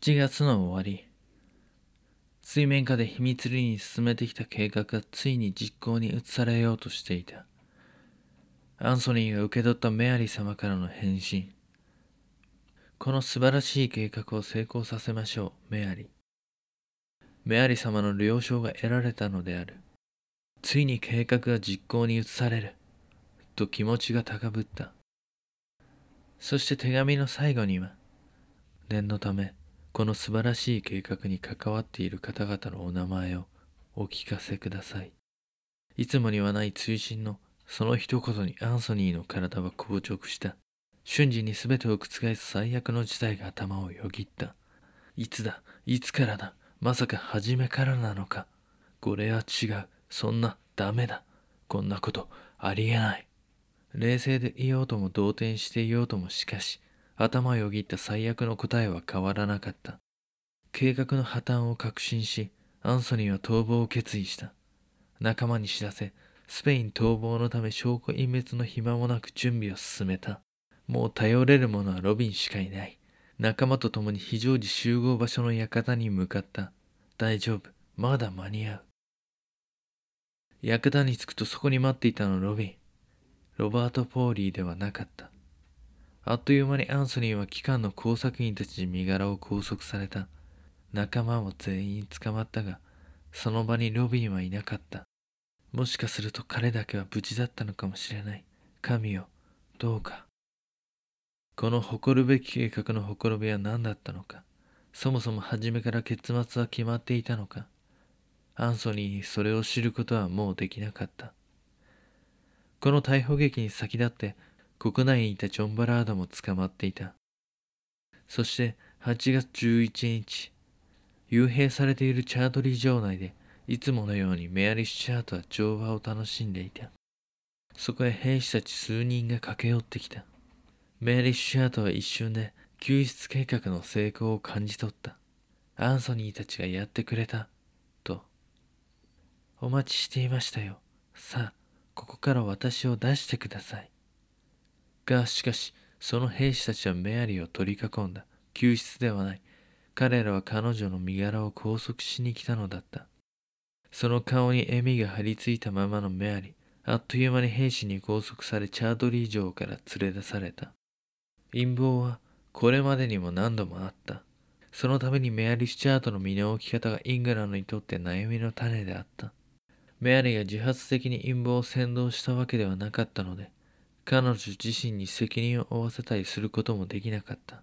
7月の終わり。水面下で秘密裏に進めてきた計画がついに実行に移されようとしていた。アンソニーが受け取ったメアリー様からの返信。この素晴らしい計画を成功させましょうメアリ。ーメアリ様の了承が得られたのである。ついに計画が実行に移される。と気持ちが高ぶった。そして手紙の最後には念のためこの素晴らしい計画に関わっている方々のお名前をお聞かせください。いつもにはない追伸のその一言にアンソニーの体は硬直した。瞬時に全てを覆す最悪の事態が頭をよぎった。いつだ？いつからだ？まさか初めからなのかこれは違う。そんな、ダメだ。こんなこと、ありえない。冷静でいようとも動転していようともしかし、頭をよぎった最悪の答えは変わらなかった。計画の破綻を確信し、アンソニーは逃亡を決意した。仲間に知らせ、スペイン逃亡のため証拠隠滅の暇もなく準備を進めた。もう頼れる者はロビンしかいない。仲間と共に非常時集合場所の館に向かった。大丈夫。まだ間に合う。館に着くとそこに待っていたのロビン。ロバート・ポーリーではなかった。あっという間にアンソニーは機関の工作員たちに身柄を拘束された。仲間も全員捕まったが、その場にロビンはいなかった。もしかすると彼だけは無事だったのかもしれない。神よ、どうか。この誇るべき計画のほころびは何だったのか。そもそも初めから結末は決まっていたのか。アンソニーにそれを知ることはもうできなかった。この逮捕劇に先立って国内にいたジョン・バラードも捕まっていた。そして8月11日、幽閉されているチャートリー城内で、いつものようにメアリッシュチャートは乗馬を楽しんでいた。そこへ兵士たち数人が駆け寄ってきた。メアリッシュチャートは一瞬で救出計画の成功を感じ取った。アンソニーたちがやってくれた。と。お待ちしていましたよ。さあ、ここから私を出してください。が、しかし、その兵士たちはメアリーを取り囲んだ。救出ではない。彼らは彼女の身柄を拘束しに来たのだった。その顔に笑みが張り付いたままのメアリー、あっという間に兵士に拘束されチャードリー城から連れ出された。陰謀はこれまでにも何度もあった。そのためにメアリー・スチャートの身の置き方がイングランドにとって悩みの種であった。メアリーが自発的に陰謀を扇動したわけではなかったので、彼女自身に責任を負わせたりすることもできなかった。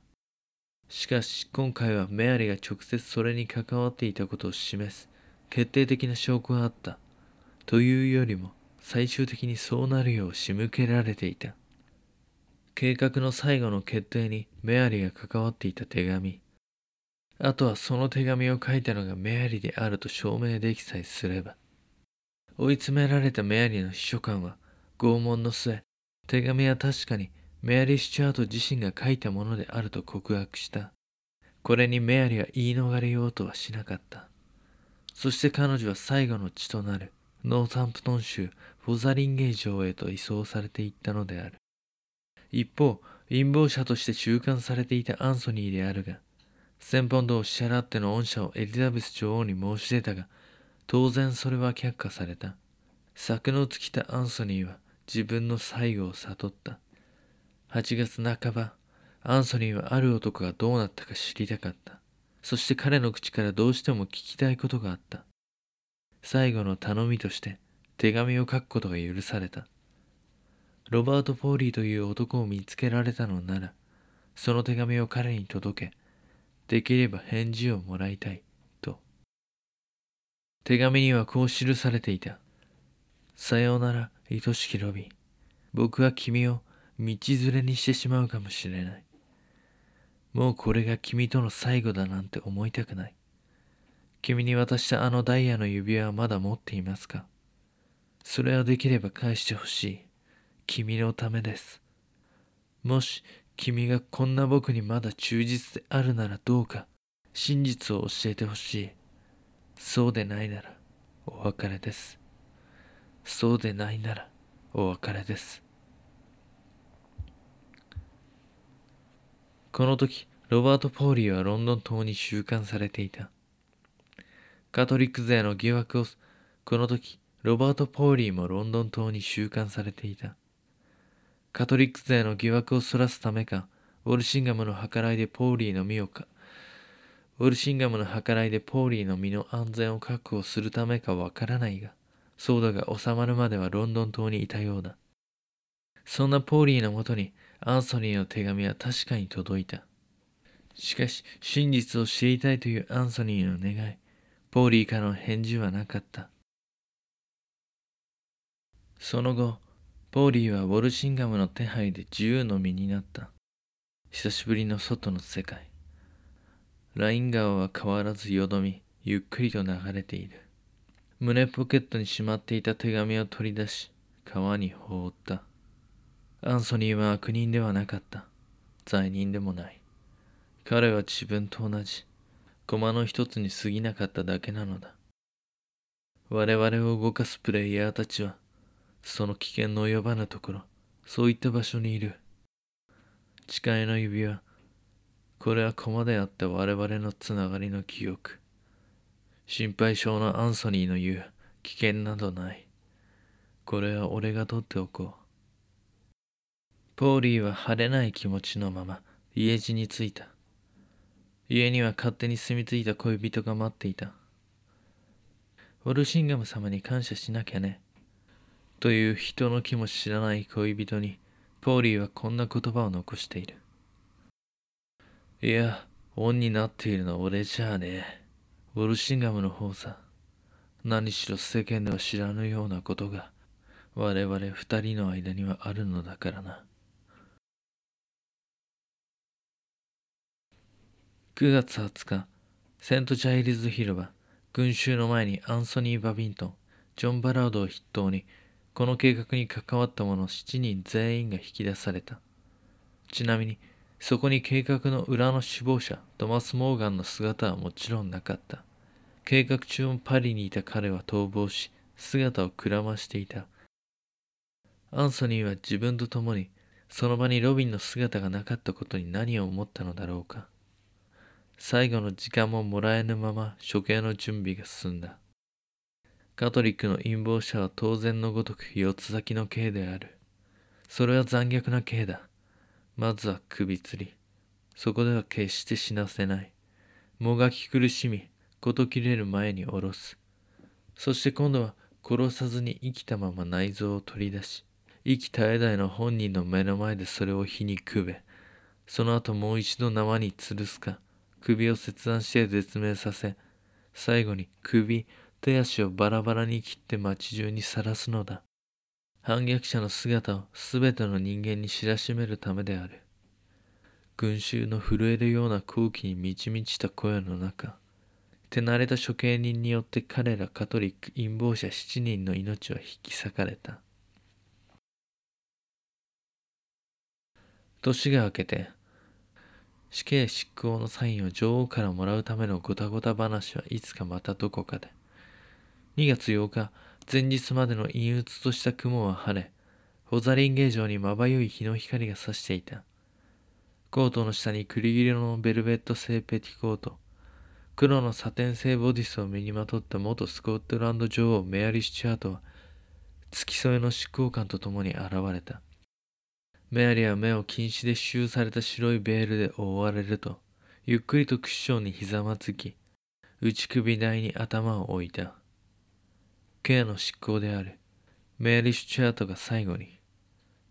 しかし今回はメアリが直接それに関わっていたことを示す決定的な証拠があった。というよりも最終的にそうなるよう仕向けられていた。計画の最後の決定にメアリが関わっていた手紙。あとはその手紙を書いたのがメアリであると証明できさえすれば。追い詰められたメアリーの秘書官は拷問の末、手紙は確かにメアリー・スチュアート自身が書いたものであると告白した。これにメアリーは言い逃れようとはしなかった。そして彼女は最後の地となるノーサンプトン州フォザリンゲー城へと移送されていったのである。一方、陰謀者として収監されていたアンソニーであるが、1000ポンドを支払っての恩赦をエリザベス女王に申し出たが、当然それは却下された。策の尽きたアンソニーは自分の最後を悟った。8月半ば、アンソニーはある男がどうなったか知りたかった。そして彼の口からどうしても聞きたいことがあった。最後の頼みとして手紙を書くことが許された。ロバート・ポーリーという男を見つけられたのなら、その手紙を彼に届け、できれば返事をもらいたい、と。手紙にはこう記されていた。さようなら、愛しきロビン。僕は君を道連れにしてしまうかもしれない。もうこれが君との最後だなんて思いたくない。君に渡したあのダイヤの指輪はまだ持っていますか？それはできれば返してほしい。君のためです。もし君がこんな僕にまだ忠実であるならどうか真実を教えてほしい。そうでないならお別れです。そうでないならお別れです。この時、ロバート・ポーリーはロンドン塔に収監されていた。カトリック勢の疑惑を、この時、ロバート・ポーリーもロンドン塔に収監されていた。カトリック勢の疑惑をそらすためか、ウォルシンガムの計らいでポーリーの身をか、ウォルシンガムの計らいでポーリーの身の安全を確保するためかわからないが、騒動が収まるまではロンドン島にいたようだ。そんなポーリーのもとにアンソニーの手紙は確かに届いた。しかし、真実を知りたいというアンソニーの願い、ポーリーからの返事はなかった。その後、ポーリーはウォルシンガムの手配で自由の身になった。久しぶりの外の世界。ライン川は変わらずよどみ、ゆっくりと流れている。胸ポケットにしまっていた手紙を取り出し、川に放った。アンソニーは悪人ではなかった。罪人でもない。彼は自分と同じ、駒の一つに過ぎなかっただけなのだ。我々を動かすプレイヤーたちは、その危険の及ばぬところ、そういった場所にいる。誓いの指輪。これは駒であった我々のつながりの記憶。心配性のアンソニーの言う危険などない。これは俺が取っておこう。ポーリーは晴れない気持ちのまま家路に着いた。家には勝手に住み着いた恋人が待っていた。ウォルシンガム様に感謝しなきゃね。という人の気も知らない恋人に、ポーリーはこんな言葉を残している。いや、恩になっているのは俺じゃあねウォルシンガムの方さ。何しろ世間では知らぬようなことが、我々二人の間にはあるのだからな。9月20日、セントチャイルズ広場、群衆の前にアンソニー・バビントン、ジョン・バラードを筆頭に、この計画に関わった者7人全員が引き出された。ちなみに、そこに計画の裏の首謀者、トマス・モーガンの姿はもちろんなかった。計画中もパリにいた彼は逃亡し、姿をくらましていた。アンソニーは自分と共に、その場にロビンの姿がなかったことに何を思ったのだろうか。最後の時間ももらえぬまま処刑の準備が進んだ。カトリックの陰謀者は当然のごとく四つ咲きの刑である。それは残虐な刑だ。まずは首吊り。そこでは決して死なせない。もがき苦しみ、事切れる前に下ろす。そして今度は殺さずに生きたまま内臓を取り出し、生き絶え絶えの本人の目の前でそれを火にくべ、その後もう一度縄に吊るすか、首を切断して絶命させ、最後に首、手足をバラバラに切って街中にさらすのだ。反逆者の姿を全ての人間に知らしめるためである。群衆の震えるような空気に満ち満ちた声の中、手慣れた処刑人によって彼らカトリック陰謀者7人の命は引き裂かれた。年が明けて死刑執行のサインを女王からもらうためのごたごた話はいつかまたどこかで。2月8日、前日までの陰鬱とした雲は晴れ、ホザリンゲー城にまばゆい日の光が差していた。コートの下に栗色のベルベット製ペティコート、黒のサテン製ボディスを身にまとった元スコットランド女王メアリ・スチュアートは、付き添いの執行官と共に現れた。メアリは目を禁止で刺繍された白いベールで覆われると、ゆっくりとクッションにひざまずき、内首台に頭を置いた。ケアの執行である。メアリー・シュチャートが最後に、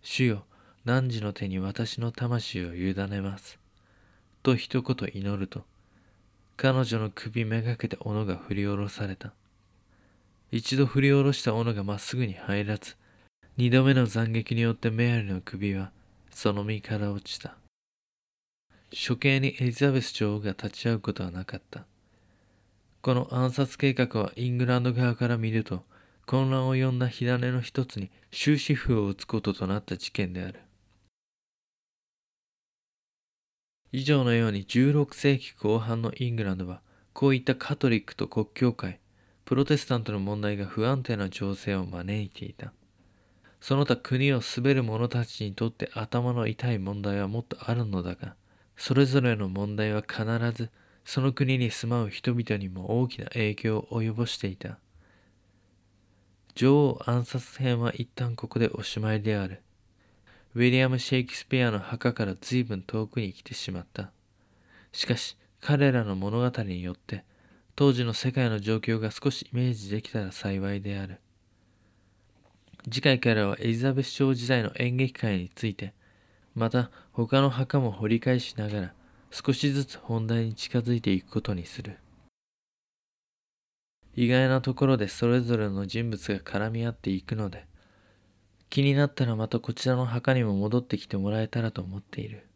主よ、汝の手に私の魂を委ねます。と一言祈ると、彼女の首めがけて斧が振り下ろされた。一度振り下ろした斧がまっすぐに入らず、二度目の斬撃によってメアリの首はその身から落ちた。処刑にエリザベス女王が立ち会うことはなかった。この暗殺計画はイングランド側から見ると混乱を呼んだ火種の一つに終止符を打つこととなった事件である。以上のように16世紀後半のイングランドはこういったカトリックと国教会、プロテスタントの問題が不安定な情勢を招いていた。その他国を滑る者たちにとって頭の痛い問題はもっとあるのだが、それぞれの問題は必ずその国に住まう人々にも大きな影響を及ぼしていた。女王暗殺編は一旦ここでおしまいである。ウィリアム・シェイクスピアの墓から随分遠くに来てしまった。しかし、彼らの物語によって、当時の世界の状況が少しイメージできたら幸いである。次回からはエリザベス朝時代の演劇界について、また他の墓も掘り返しながら少しずつ本題に近づいていくことにする。意外なところでそれぞれの人物が絡み合っていくので、気になったらまたこちらの墓にも戻ってきてもらえたらと思っている。